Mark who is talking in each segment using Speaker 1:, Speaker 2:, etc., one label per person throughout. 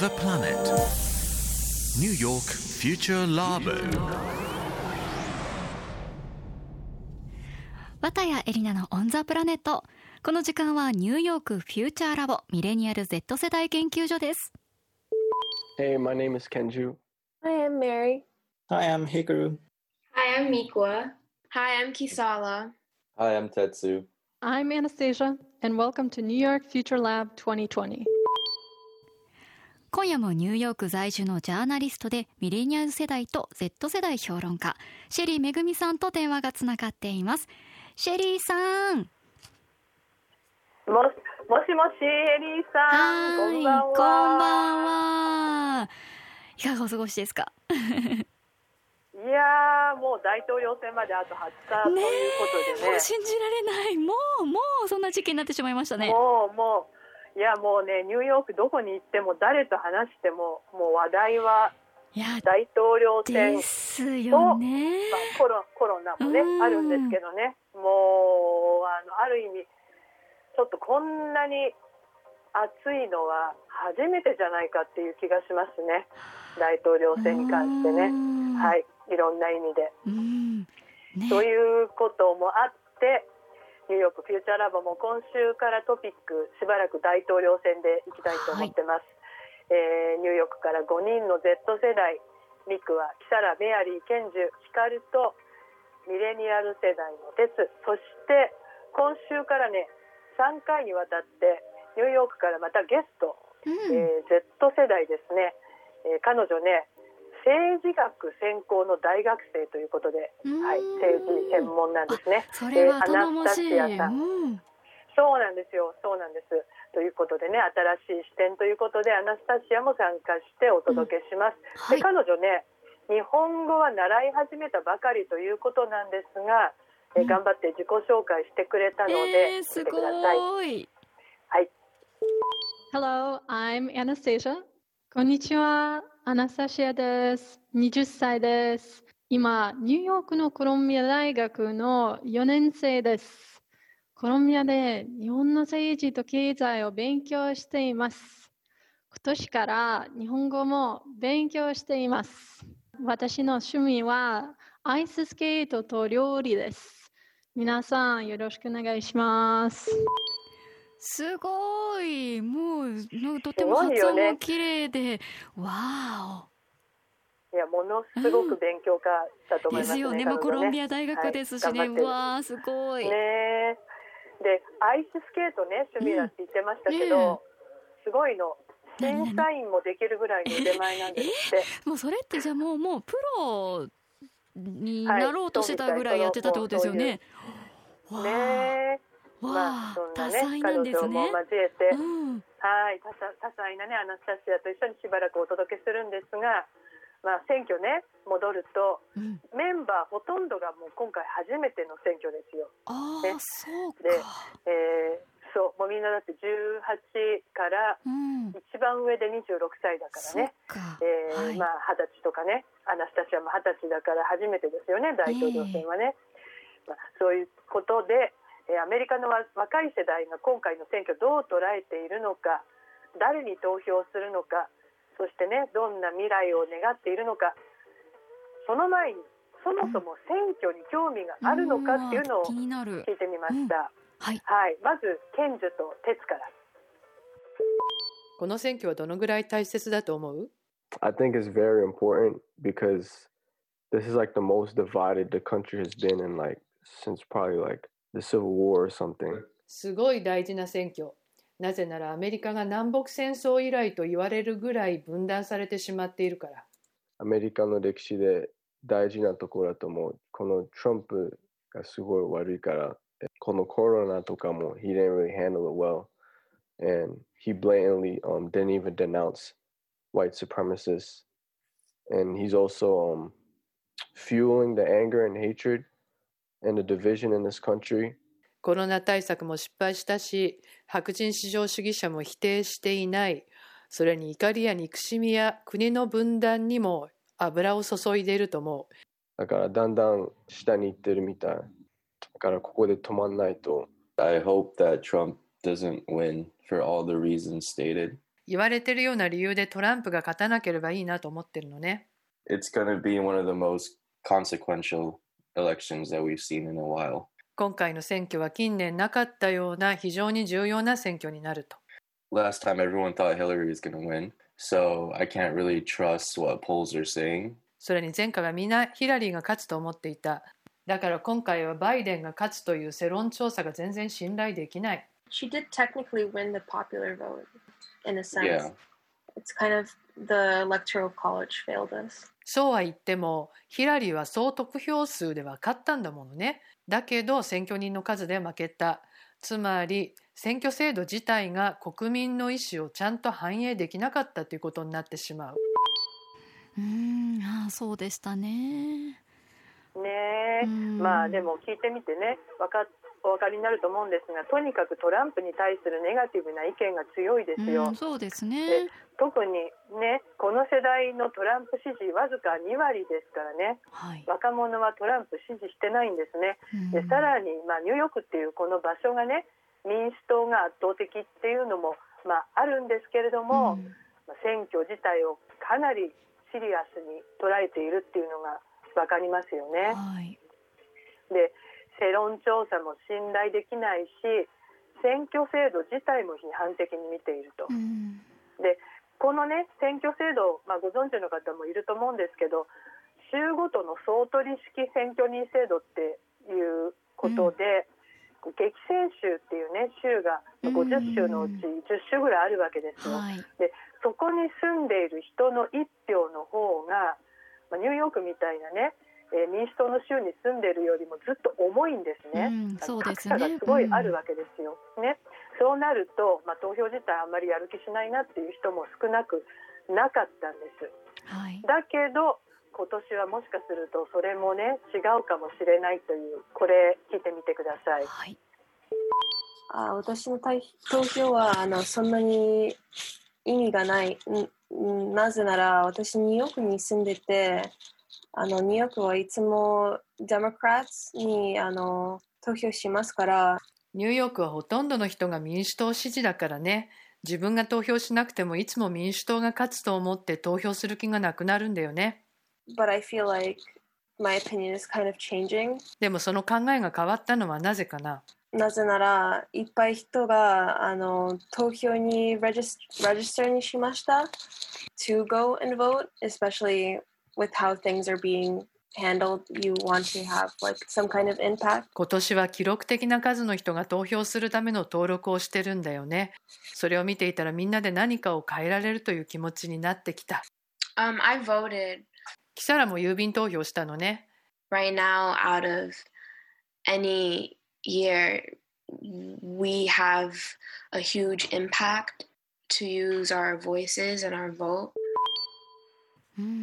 Speaker 1: the planet. New York Future Labo.
Speaker 2: 綿谷エリナのオンザプラネットこの時間はニューヨークフューチャーラボミレニアル Z 世代研究所です
Speaker 3: Hey, my name is Kenju.
Speaker 4: Hi, I'm Mary.
Speaker 5: Hi, I'm Hikaru.
Speaker 6: Hi, I'm Mikwa. Hi, I'm Kisala.
Speaker 7: Hi, I'm Tetsu.
Speaker 8: I'm Anastasia, and welcome to New York Future Lab 2020.
Speaker 2: 今夜もニューヨーク在住のジャーナリストでミレニアル世代と Z 世代評論家シェリーめぐみさんと電話がつながっていますシェリーさん
Speaker 4: ももしもし、エリーさん。こんばんは。
Speaker 2: こんばんはいかがお過ごしですか？
Speaker 4: いやー、もう大統領選まであと20日と
Speaker 2: ね
Speaker 4: いうことでね。
Speaker 2: もう信じられないもうもうそんな時期になってしまいましたね
Speaker 4: もう、もう、いや、もうね、ニューヨークどこに行っても、誰と話しても、もう話題はい
Speaker 2: や
Speaker 4: 大統領選
Speaker 2: で、すよね。
Speaker 4: まあ、コロコロナもね
Speaker 2: うん、
Speaker 4: あるんですけどね、もう、あの、ある意味、ちょっとこんなに暑いのは初めてじゃないかっていう気がしますね。大統領選に関してね。はいい、いろんな意味で。
Speaker 2: うん。ね。
Speaker 4: ということもあって、ニューヨークフューチャーラボも今週からトピックしばらく大統領選でいきたいと思ってます。えーニューヨークから5人の Z 世代、ミクはキサラ、メアリー、ケンジュ、ヒカルとミレニアル世代のテス、そして今週からね、3回にわたってニューヨークからまたゲスト、
Speaker 2: うん。
Speaker 4: えー Z 世代ですね、えー彼女ね政治学専攻の大学生ということで、
Speaker 2: うん
Speaker 4: はい、政治専門なんですね。
Speaker 2: それは
Speaker 4: えー
Speaker 2: 頼もしい、
Speaker 4: アナスタシアさん
Speaker 2: うん
Speaker 4: そうなんですよ、そうなんです。ということでね、新しい視点ということで、アナスタシアも参加してお届けします。
Speaker 2: はい
Speaker 4: で彼女ね、日本語は習い始めたばかりということなんですが、えー
Speaker 2: うん
Speaker 4: 頑張って自己紹介してくれたので、
Speaker 2: えー、す
Speaker 4: 聞いてください。
Speaker 2: ごい
Speaker 4: はい。
Speaker 8: Hello, I'm Anastasia. こんにちは、アナスタシアです。20歳です。今、ニューヨークのコロンビア大学の4年生です。コロンビアで日本の政治と経済を勉強しています。今年から日本語も勉強しています。私の趣味はアイススケートと料理です。皆さんよろしくお願いします。
Speaker 2: すごい。もうのとても発音も綺麗で、わ
Speaker 4: いや、ものすごく勉強家だと思いますすね。
Speaker 2: よね。もうコ
Speaker 4: 彼女
Speaker 2: ロンビア大学ですしね、
Speaker 4: はい
Speaker 2: わあすごい、
Speaker 4: ねえ。でアイススケートね趣味だって言ってましたけど、
Speaker 2: うん。ね
Speaker 4: すごいの審査員もできるぐらいの腕前なんですって、
Speaker 2: もうそれってじゃあもうもうプロになろうとしてたぐらいやってたってことですよね、わあ。
Speaker 4: ねま
Speaker 2: あ
Speaker 4: あそんな
Speaker 2: 多
Speaker 4: ね。彼女も
Speaker 2: ね
Speaker 4: 交えて、
Speaker 2: うん。
Speaker 4: はい多彩多彩なねアナスタシアと一緒にしばらくお届けするんですが、まあ、選挙ね戻ると
Speaker 2: うん。
Speaker 4: メンバーほとんどがもう今回初めての選挙ですよ。
Speaker 2: ああ、
Speaker 4: ね。
Speaker 2: そうか。
Speaker 4: でえーそうもうみんなだって18から
Speaker 2: うん。
Speaker 4: 一番上で26歳だからね、
Speaker 2: か、
Speaker 4: えー
Speaker 2: はい。
Speaker 4: まあ二十歳とかねアナスタシアも二十歳だから初めてですよね大統領選はね、まあ、そういうことで、えーアメリカのわ若い世代が今回の選挙どう捉えているのか誰に投票するのかそしてねどんな未来を願っているのかその前にそもそも選挙に興味があるのかっていうのを
Speaker 2: 気になる
Speaker 4: 聞いてみました、
Speaker 2: はい。
Speaker 4: はい。まずケンジュとテツから。
Speaker 9: この選挙はどのぐらい大切だと思う
Speaker 3: ？I think it's very important because this is like the most divided the country has been in like since probably like the Civil War or something.
Speaker 9: すごい大事な選挙。なぜならアメリカが南北戦争以来と言われるぐらい分断されてしまっているから。
Speaker 3: アメリカの歴史で大事なところだと思う。このトランプがすごい悪いから、このコロナとかも he didn't really handle it well. And he blatantly um, didn't even denounce white supremacists. And he's also um, fueling the anger and hatred
Speaker 9: コロナ対策も失敗したし、白人至上主義者も否定していない。それに怒りや憎しみや国の分断にも油を注いでいると思う。
Speaker 3: だからだんだん下に行ってるみたい。だからここで止まんないと。
Speaker 7: I hope that Trump doesn't win for all the reasons stated.
Speaker 9: 言われてるような理由でトランプが勝たなければいいなと思ってるのね。
Speaker 5: It's going to be one of the most consequential elections that we've seen in a while.
Speaker 9: 今回の選挙は近年なかったような非常に重要な選挙になると。
Speaker 5: Last time everyone thought Hillary was going to win, so I can't really trust what polls are saying.
Speaker 9: それに前回はみんなヒラリーが勝つと思っていた。だから今回はバイデンが勝つという世論調査が全然信頼できない。
Speaker 6: She did technically win the popular vote, in a sense.
Speaker 5: Yeah.
Speaker 6: It's kind of the electoral college failed us.
Speaker 9: そうは言ってもヒラリーは総得票数では勝ったんだものね。だけど選挙人の数で負けた。つまり選挙制度自体が国民の意思をちゃんと反映できなかったということになってしまう。
Speaker 2: うーんああそうでしたね
Speaker 4: ねえ
Speaker 2: うん
Speaker 4: まあでも聞いてみてねわかお分かりになると思うんですがとにかくトランプに対するネガティブな意見が強いですよ、
Speaker 2: うんそうですね。
Speaker 4: で特にねこの世代のトランプ支持わずか2割ですからね。
Speaker 2: はい、
Speaker 4: 若者はトランプ支持してないんですね。
Speaker 2: うん。
Speaker 4: でさらに、まあ、ニューヨークっていうこの場所がね民主党が圧倒的っていうのも、まあ、あるんですけれども、
Speaker 2: うん。
Speaker 4: まあ選挙自体をかなりシリアスに捉えているっていうのが分かりますよね。
Speaker 2: はい。
Speaker 4: で世論調査も信頼できないし選挙制度自体も批判的に見ていると。
Speaker 2: うん
Speaker 4: でこのね選挙制度、まあ、ご存知の方もいると思うんですけど州ごとの総取式選挙人制度っていうことで、激戦州っていうね州が
Speaker 2: うん
Speaker 4: 50州のうち10州ぐらいあるわけですよ。
Speaker 2: はい
Speaker 4: でそこに住んでいる人の1票の方が、まあ、ニューヨークみたいなね、えー民主党の州に住んでいるよりもずっと重いんですね。
Speaker 2: うんそうです
Speaker 4: 格差
Speaker 2: ね
Speaker 4: がすごいあるわけですよ。ね、そうなると、まあ、投票自体あんまりやる気しないなっていう人も少なくなかったんです。
Speaker 2: はい
Speaker 4: だけど今年はもしかするとそれもね違うかもしれないというこれ聞いてみてください。
Speaker 2: はい
Speaker 6: あ私の対投票はあのそんなに意味がない。んんなぜなら私ニューヨークに住んでて、あのニューヨークはいつもデモクラッツにあの投票しますから、
Speaker 9: ニューヨークはほとんどの人が民主党支持だからね。自分が投票しなくてもいつも民主党が勝つと思って投票する気がなくなるんだよね。
Speaker 6: but I feel like my opinion is kind of changing.
Speaker 9: でもその考えが変わったのはなぜかな？
Speaker 6: なぜなら、いっぱい人があの投票にレジスレジスターにしました。to go and vote, especially with how things are being handled. You want to have like some kind of impact.
Speaker 9: 今年は記録的な数の人が投票するための登録をしてるんだよね。それを見ていたらみんなで何かを変えられるという気持ちになってきた。
Speaker 6: Um, I voted
Speaker 9: キサラも郵便投票したのね。
Speaker 6: right now out of any year we have a huge impact to use our voices and our vote
Speaker 2: うんうんう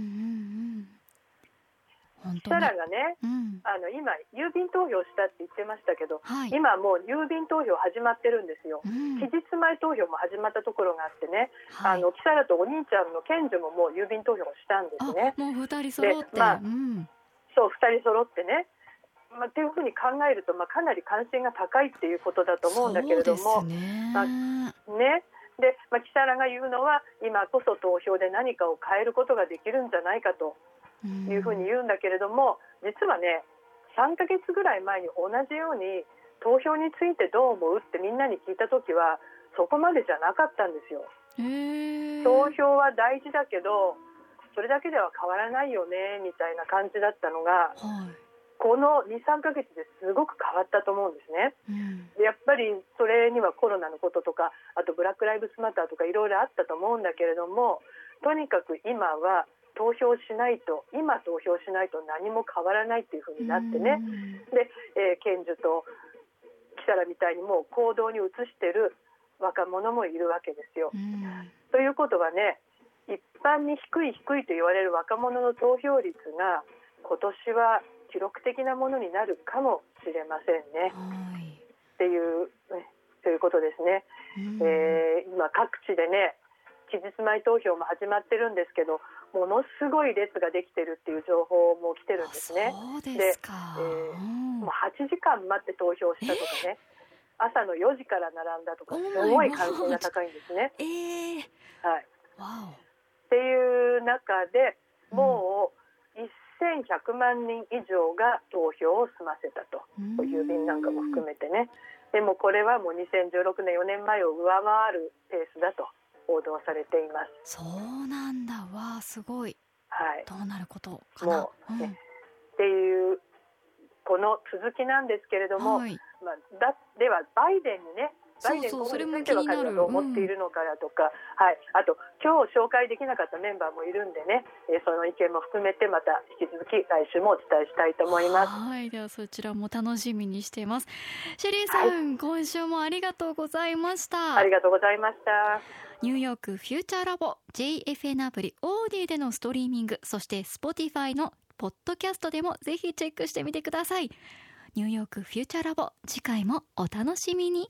Speaker 2: ん本当
Speaker 4: サ
Speaker 2: に
Speaker 4: ラがね
Speaker 2: うん。
Speaker 4: あの今郵便投票したって言ってましたけど
Speaker 2: はい。
Speaker 4: 今もう郵便投票始まってるんですよ。
Speaker 2: うん。
Speaker 4: 期日前投票も始まったところがあってね、
Speaker 2: はい。
Speaker 4: あのキサラとお兄ちゃんの賢女ももう郵便投票をしたんですね。
Speaker 2: あ。もう二人揃って、
Speaker 4: でまあ
Speaker 2: うん。
Speaker 4: そう2人揃ってね。まあ、っていうふうに考えると、まあ、かなり関心が高いっていうことだと思うんだけれども
Speaker 2: ね。
Speaker 4: まあね。で、まあ、キサラが言うのは今こそ投票で何かを変えることができるんじゃないかと。
Speaker 2: うん
Speaker 4: いうふうに言うんだけれども、実はね3ヶ月ぐらい前に同じように投票についてどう思うってみんなに聞いた時はそこまでじゃなかったんですよ。投票は大事だけどそれだけでは変わらないよねみたいな感じだったのが
Speaker 2: はい
Speaker 4: この23ヶ月ですごく変わったと思うんですね。
Speaker 2: うん
Speaker 4: でやっぱりそれにはコロナのこととかあとブラック・ライブズ・マターとかいろいろあったと思うんだけれどもとにかく今は投票しないと今投票しないと何も変わらないっていうふうになってね。で、えー賢樹とキサラみたいにもう行動に移してる若者もいるわけですよ。
Speaker 2: うん。
Speaker 4: ということはね一般に低い低いと言われる若者の投票率が今年は記録的なものになるかもしれませんね。
Speaker 2: はい。
Speaker 4: っていうねということですね。
Speaker 2: うん。
Speaker 4: えー今各地でね期日前投票も始まってるんですけどものすごい列ができてるっていう情報も来てるんですね。
Speaker 2: そうですか、
Speaker 4: でえー
Speaker 2: うん。
Speaker 4: もう8時間待って投票したとかね、朝の4時から並んだとか
Speaker 2: Oh
Speaker 4: すごい関心が高いんですね。
Speaker 2: えー、
Speaker 4: はい、
Speaker 2: わ
Speaker 4: っていう中でもう1100万人以上が投票を済ませたと、
Speaker 2: お
Speaker 4: 郵便なんかも含めてね。でもこれはもう2016年4年前を上回るペースだと報道されています。
Speaker 2: そうなんだ。わあすごい。
Speaker 4: はい、
Speaker 2: どうなることかな。
Speaker 4: もうねっていうこの続きなんですけれども、
Speaker 2: はい。
Speaker 4: まあ、だではバイデンにねバイデン
Speaker 2: そ
Speaker 4: 補については
Speaker 2: それも気になる。
Speaker 4: 彼はどう思っているのかだとか、はい、あと今日紹介できなかったメンバーもいるんでね、えーその意見も含めてまた引き続き来週もお伝えしたいと思います。
Speaker 2: はい。ではそちらも楽しみにしています。シェリーさん、今週もありがとうございました。
Speaker 4: ありがとうございました。
Speaker 2: ニューヨークフューチャーラボ JFN アプリオーディでのストリーミングそして Spotify のポッドキャストでもぜひチェックしてみてください。ニューヨークフューチャーラボ次回もお楽しみに。